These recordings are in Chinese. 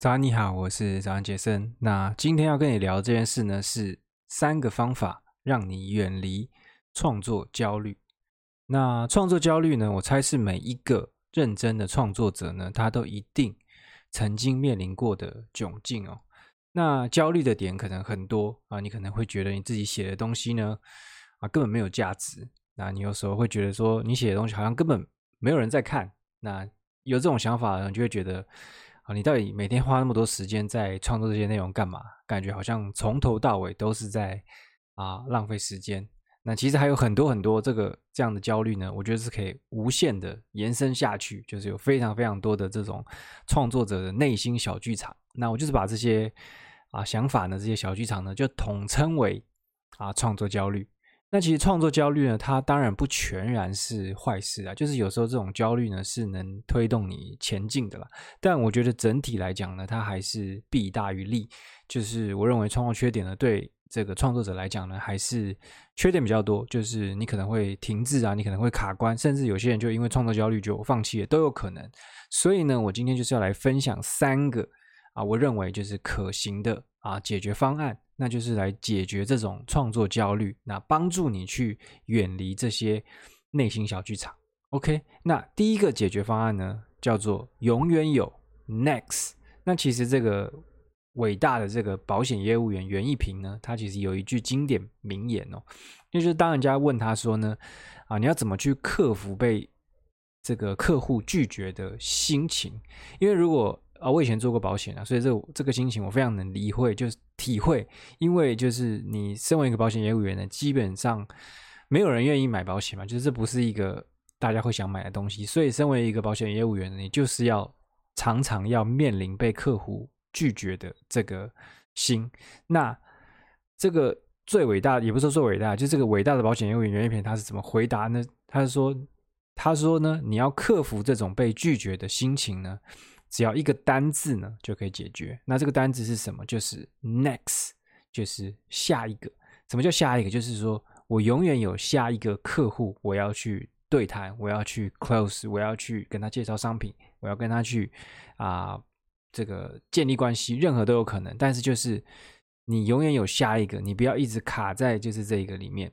早安，你好，我是早安杰森。那今天要跟你聊这件事呢，是三个方法让你远离创作焦虑。那创作焦虑呢，我猜是每一个认真的创作者呢，他都一定曾经面临过的窘境哦。那焦虑的点可能很多啊，你可能会觉得你自己写的东西呢，啊，根本没有价值。那你有时候会觉得说，你写的东西好像根本没有人在看。那有这种想法呢，你就会觉得，啊，你到底每天花那么多时间在创作这些内容干嘛？感觉好像从头到尾都是在啊浪费时间。那其实还有很多很多这个这样的焦虑呢，我觉得是可以无限的延伸下去，就是有非常非常多的这种创作者的内心小剧场。那我就是把这些啊想法呢，这些小剧场呢，就统称为啊创作焦虑。那其实创作焦虑呢，它当然不全然是坏事啊，就是有时候这种焦虑呢是能推动你前进的啦。但我觉得整体来讲呢，它还是弊大于利。就是我认为创作缺点呢，对这个创作者来讲呢，还是缺点比较多。就是你可能会停滞啊，你可能会卡关，甚至有些人就因为创作焦虑就放弃了，都有可能。所以呢，我今天就是要来分享三个啊，我认为就是可行的啊解决方案。那就是来解决这种创作焦虑，那帮助你去远离这些内心小剧场。OK，那第一个解决方案呢，叫做永远有 Next。那其实这个伟大的这个保险业务员袁一平呢，他其实有一句经典名言哦，那就是当人家问他说呢，啊，你要怎么去克服被这个客户拒绝的心情？因为如果啊，我以前做过保险啊，所以这、这个心情我非常能理会，就是体会。因为就是你身为一个保险业务员呢，基本上没有人愿意买保险嘛，就是这不是一个大家会想买的东西。所以，身为一个保险业务员呢，你就是要常常要面临被客户拒绝的这个心。那这个最伟大，也不是说最伟大，就这个伟大的保险业务员袁一平他是怎么回答呢？他是说，他说呢，你要克服这种被拒绝的心情呢。只要一个单字呢，就可以解决。那这个单字是什么？就是 next，就是下一个。什么叫下一个？就是说我永远有下一个客户，我要去对谈，我要去 close，我要去跟他介绍商品，我要跟他去啊、这个建立关系，任何都有可能。但是就是你永远有下一个，你不要一直卡在就是这一个里面。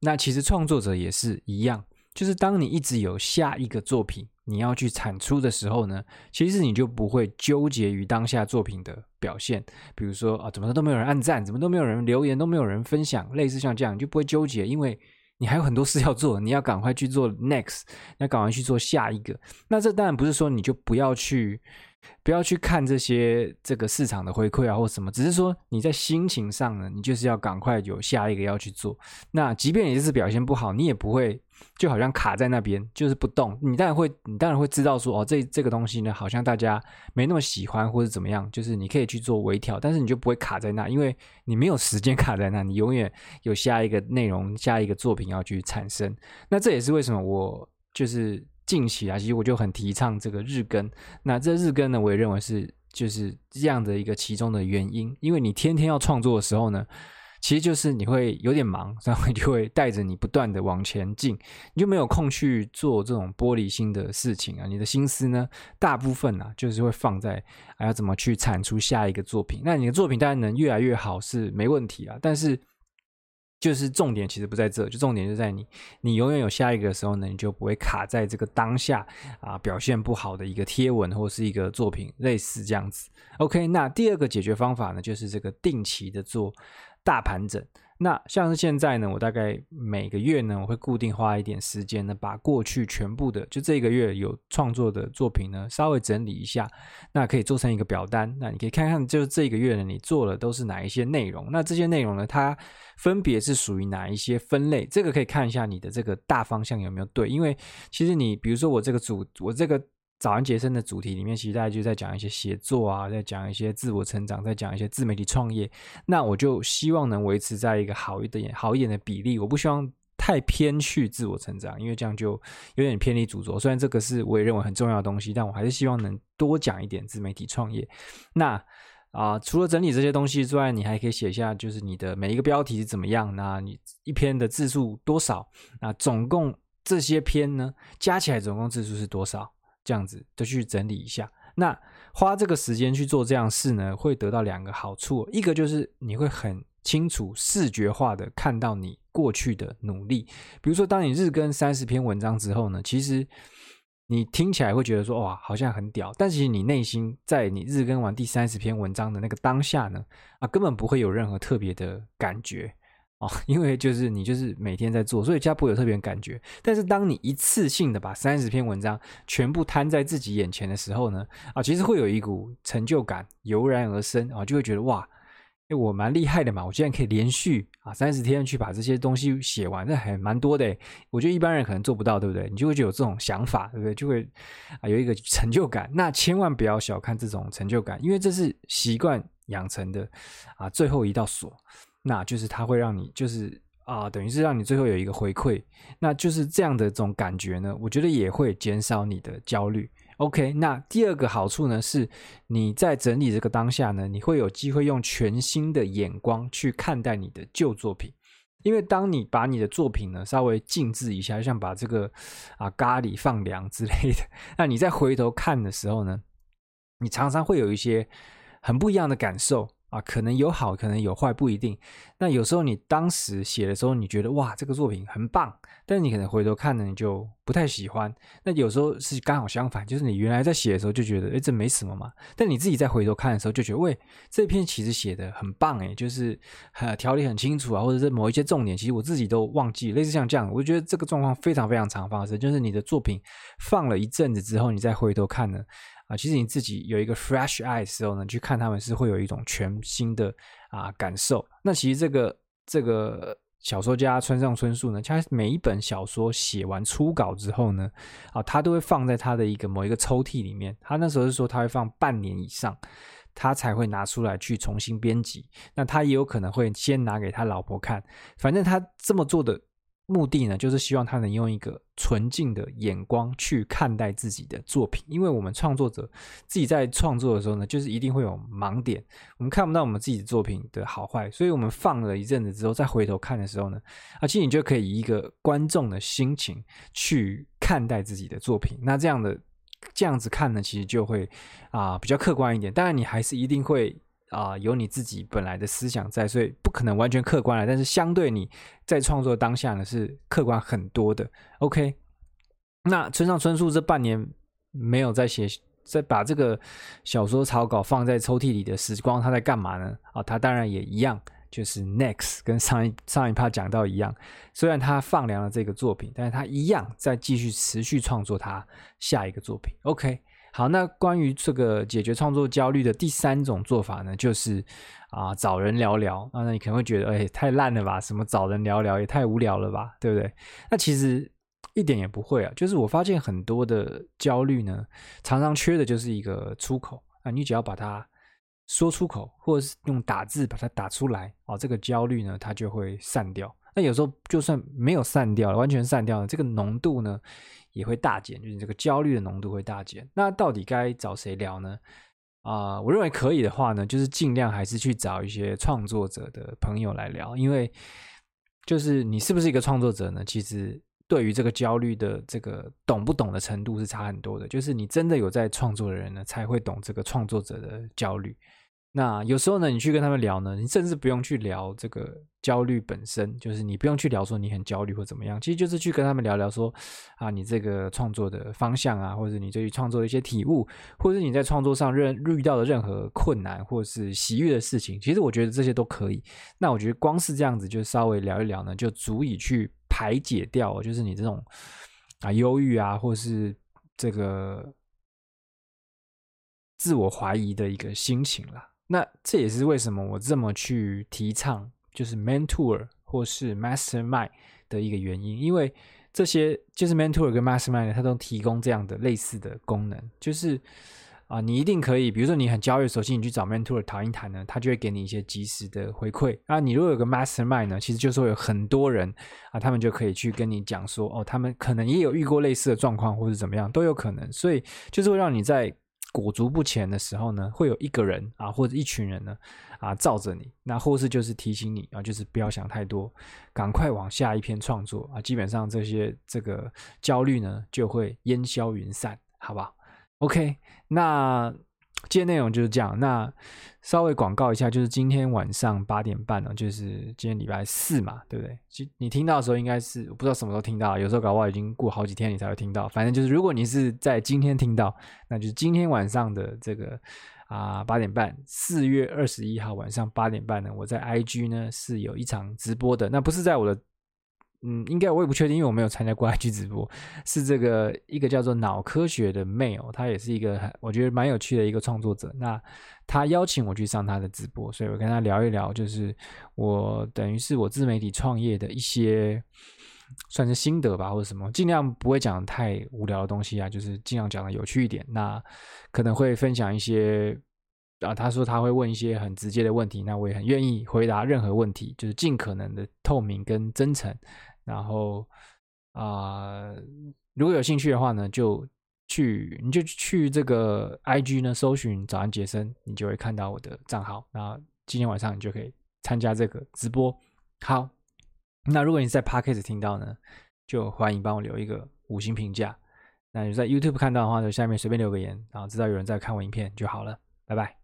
那其实创作者也是一样，就是当你一直有下一个作品。你要去产出的时候呢，其实你就不会纠结于当下作品的表现，比如说啊，怎么都没有人按赞，怎么都没有人留言，都没有人分享，类似像这样，你就不会纠结，因为你还有很多事要做，你要赶快去做 next，要赶快去做下一个。那这当然不是说你就不要去。不要去看这些这个市场的回馈啊，或什么，只是说你在心情上呢，你就是要赶快有下一个要去做。那即便你这次表现不好，你也不会就好像卡在那边，就是不动。你当然会，你当然会知道说，哦，这这个东西呢，好像大家没那么喜欢，或者怎么样，就是你可以去做微调，但是你就不会卡在那，因为你没有时间卡在那，你永远有下一个内容、下一个作品要去产生。那这也是为什么我就是。近期啊，其实我就很提倡这个日更。那这日更呢，我也认为是就是这样的一个其中的原因。因为你天天要创作的时候呢，其实就是你会有点忙，然后你就会带着你不断的往前进，你就没有空去做这种玻璃心的事情啊。你的心思呢，大部分啊，就是会放在啊要怎么去产出下一个作品。那你的作品当然能越来越好是没问题啊，但是。就是重点其实不在这，就重点就在你，你永远有下一个的时候呢，你就不会卡在这个当下啊表现不好的一个贴文或是一个作品，类似这样子。OK，那第二个解决方法呢，就是这个定期的做大盘整。那像是现在呢，我大概每个月呢，我会固定花一点时间呢，把过去全部的就这个月有创作的作品呢，稍微整理一下，那可以做成一个表单。那你可以看看，就是这个月呢，你做了都是哪一些内容？那这些内容呢，它分别是属于哪一些分类？这个可以看一下你的这个大方向有没有对，因为其实你比如说我这个组，我这个。早安杰森的主题里面，其实大家就在讲一些写作啊，在讲一些自我成长，在讲一些自媒体创业。那我就希望能维持在一个好一点、好一点的比例。我不希望太偏去自我成长，因为这样就有点偏离主轴。虽然这个是我也认为很重要的东西，但我还是希望能多讲一点自媒体创业。那啊、除了整理这些东西之外，你还可以写下，就是你的每一个标题是怎么样？那你一篇的字数多少？那总共这些篇呢，加起来总共字数是多少？这样子就去整理一下。那花这个时间去做这样事呢，会得到两个好处，一个就是你会很清楚视觉化的看到你过去的努力，比如说当你日更三十篇文章之后呢，其实你听起来会觉得说哇，好像很屌，但其实你内心在你日更完第三十篇文章的那个当下呢，啊，根本不会有任何特别的感觉。哦，因为就是你就是每天在做，所以家不有特别感觉。但是当你一次性的把三十篇文章全部摊在自己眼前的时候呢，啊，其实会有一股成就感油然而生啊，就会觉得哇，哎，我蛮厉害的嘛，我竟然可以连续啊三十天去把这些东西写完，那还蛮多的。我觉得一般人可能做不到，对不对？你就会有这种想法，对不对？就会啊有一个成就感。那千万不要小看这种成就感，因为这是习惯养成的啊最后一道锁。那就是它会让你，就是啊、等于是让你最后有一个回馈，那就是这样的这种感觉呢，我觉得也会减少你的焦虑。OK，那第二个好处呢，是你在整理这个当下呢，你会有机会用全新的眼光去看待你的旧作品，因为当你把你的作品呢稍微静置一下，就像把这个啊咖喱放凉之类的，那你再回头看的时候呢，你常常会有一些很不一样的感受。啊，可能有好，可能有坏，不一定。那有时候你当时写的时候，你觉得哇，这个作品很棒，但是你可能回头看呢，你就不太喜欢。那有时候是刚好相反，就是你原来在写的时候就觉得，诶，这没什么嘛。但你自己再回头看的时候，就觉得，喂，这篇其实写的很棒，诶，就是呃条理很清楚啊，或者是某一些重点，其实我自己都忘记。类似像这样，我觉得这个状况非常非常常发生，就是你的作品放了一阵子之后，你再回头看呢。啊，其实你自己有一个 fresh eye 的时候呢，去看他们是会有一种全新的啊感受。那其实这个这个小说家村上春树呢，他每一本小说写完初稿之后呢，啊，他都会放在他的一个某一个抽屉里面。他那时候是说他会放半年以上，他才会拿出来去重新编辑。那他也有可能会先拿给他老婆看，反正他这么做的。目的呢，就是希望他能用一个纯净的眼光去看待自己的作品，因为我们创作者自己在创作的时候呢，就是一定会有盲点，我们看不到我们自己的作品的好坏，所以我们放了一阵子之后再回头看的时候呢，啊，其实你就可以以一个观众的心情去看待自己的作品，那这样的这样子看呢，其实就会啊比较客观一点，当然你还是一定会。啊、有你自己本来的思想在，所以不可能完全客观了。但是相对你在创作当下呢，是客观很多的。OK，那村上春树这半年没有在写，在把这个小说草稿放在抽屉里的时光，他在干嘛呢？啊，他当然也一样，就是 Next 跟上一上一趴讲到一样，虽然他放凉了这个作品，但是他一样在继续持续创作他下一个作品。OK。好，那关于这个解决创作焦虑的第三种做法呢，就是啊、找人聊聊。啊，那你可能会觉得，哎，太烂了吧？什么找人聊聊也太无聊了吧？对不对？那其实一点也不会啊。就是我发现很多的焦虑呢，常常缺的就是一个出口啊。你只要把它说出口，或者是用打字把它打出来，哦，这个焦虑呢，它就会散掉。那有时候就算没有散掉了，完全散掉了，这个浓度呢，也会大减，就是这个焦虑的浓度会大减。那到底该找谁聊呢？啊、我认为可以的话呢，就是尽量还是去找一些创作者的朋友来聊，因为就是你是不是一个创作者呢？其实对于这个焦虑的这个懂不懂的程度是差很多的。就是你真的有在创作的人呢，才会懂这个创作者的焦虑。那有时候呢，你去跟他们聊呢，你甚至不用去聊这个焦虑本身，就是你不用去聊说你很焦虑或怎么样，其实就是去跟他们聊聊说啊，你这个创作的方向啊，或者你对于创作的一些体悟，或者是你在创作上任遇到的任何困难或是喜悦的事情，其实我觉得这些都可以。那我觉得光是这样子就稍微聊一聊呢，就足以去排解掉，就是你这种啊忧郁啊，或是这个自我怀疑的一个心情了。那这也是为什么我这么去提倡，就是 mentor 或是 mastermind 的一个原因，因为这些就是 mentor 跟 mastermind，它都提供这样的类似的功能，就是啊，你一定可以，比如说你很焦虑的时候，你去找 mentor 谈一谈呢，他就会给你一些及时的回馈。啊，你如果有个 mastermind 呢，其实就是会有很多人啊，他们就可以去跟你讲说，哦，他们可能也有遇过类似的状况，或者怎么样都有可能，所以就是会让你在。裹足不前的时候呢，会有一个人啊，或者一群人呢，啊，罩着你，那或是就是提醒你啊，就是不要想太多，赶快往下一篇创作啊，基本上这些这个焦虑呢就会烟消云散，好不好？OK，那今天内容就是这样。那稍微广告一下，就是今天晚上八点半呢，就是今天礼拜四嘛，对不对？其你听到的时候应该是我不知道什么时候听到，有时候搞不好已经过好几天你才会听到。反正就是如果你是在今天听到，那就是今天晚上的这个啊八点半，四月二十一号晚上八点半呢，我在 IG 呢是有一场直播的，那不是在我的。嗯，应该我也不确定，因为我没有参加过 IG 直播。是这个一个叫做脑科学的 Mail，他也是一个我觉得蛮有趣的一个创作者。那他邀请我去上他的直播，所以我跟他聊一聊，就是我等于是我自媒体创业的一些算是心得吧，或者什么，尽量不会讲太无聊的东西啊，就是尽量讲的有趣一点。那可能会分享一些啊，他说他会问一些很直接的问题，那我也很愿意回答任何问题，就是尽可能的透明跟真诚。然后啊、如果有兴趣的话呢，就去你就去这个 IG 呢，搜寻“早安杰森”，你就会看到我的账号。那今天晚上你就可以参加这个直播。好，那如果你在 Podcast 听到呢，就欢迎帮我留一个五星评价。那你在 YouTube 看到的话，就下面随便留个言，然后知道有人在看我影片就好了。拜拜。